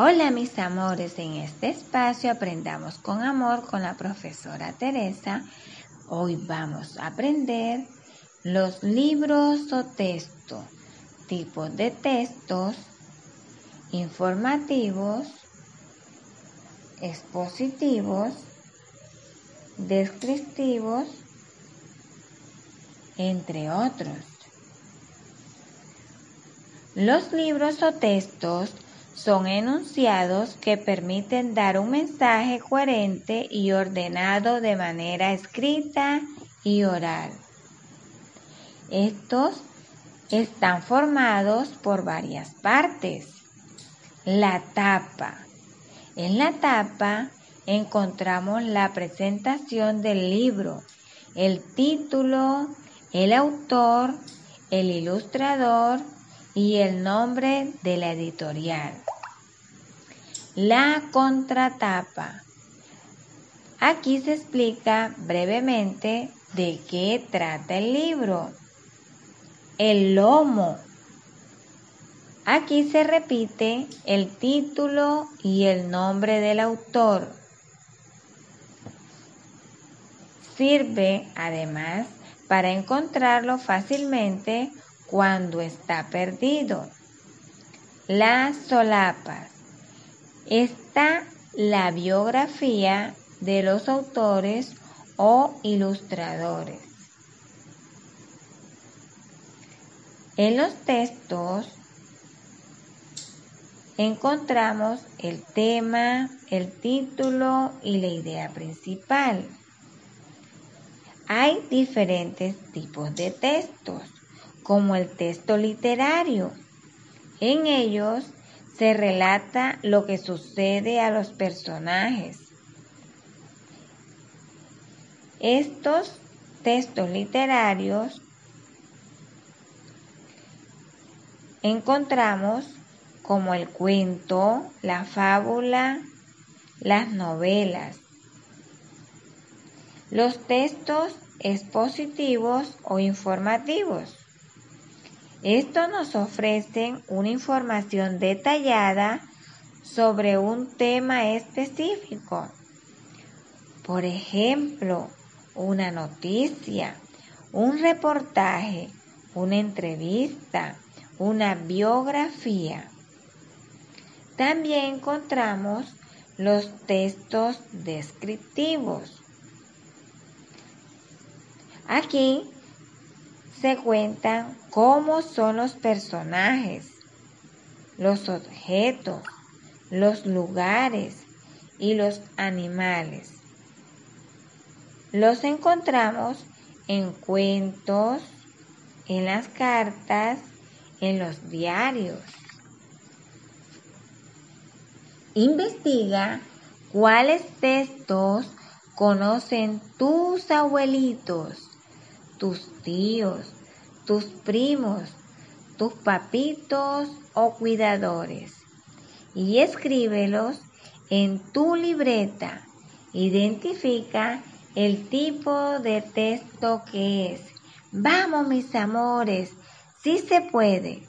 Hola mis amores, en este espacio aprendamos con amor con la profesora Teresa. Hoy vamos a aprender los libros o textos, tipos de textos, informativos, expositivos, descriptivos, entre otros. Los libros o textos son enunciados que permiten dar un mensaje coherente y ordenado de manera escrita y oral. Estos están formados por varias partes. La tapa. En la tapa encontramos la presentación del libro, el título, el autor, el ilustrador y el nombre de la editorial. La contratapa. Aquí se explica brevemente de qué trata el libro. El lomo. Aquí se repite el título y el nombre del autor. Sirve además para encontrarlo fácilmente cuando está perdido. Las solapas. Está la biografía de los autores o ilustradores. En los textos encontramos el tema, el título y la idea principal. Hay diferentes tipos de textos, como el texto literario. En ellos se relata lo que sucede a los personajes. Estos textos literarios encontramos como el cuento, la fábula, las novelas. Los textos expositivos o informativos. Estos nos ofrecen una información detallada sobre un tema específico. Por ejemplo, una noticia, un reportaje, una entrevista, una biografía. También encontramos los textos descriptivos. Aquí se cuentan cómo son los personajes, los objetos, los lugares y los animales. Los encontramos en cuentos, en las cartas, en los diarios. Investiga cuáles textos conocen tus abuelitos tus tíos, tus primos, tus papitos o cuidadores y escríbelos en tu libreta. Identifica el tipo de texto que es. Vamos mis amores, si se puede.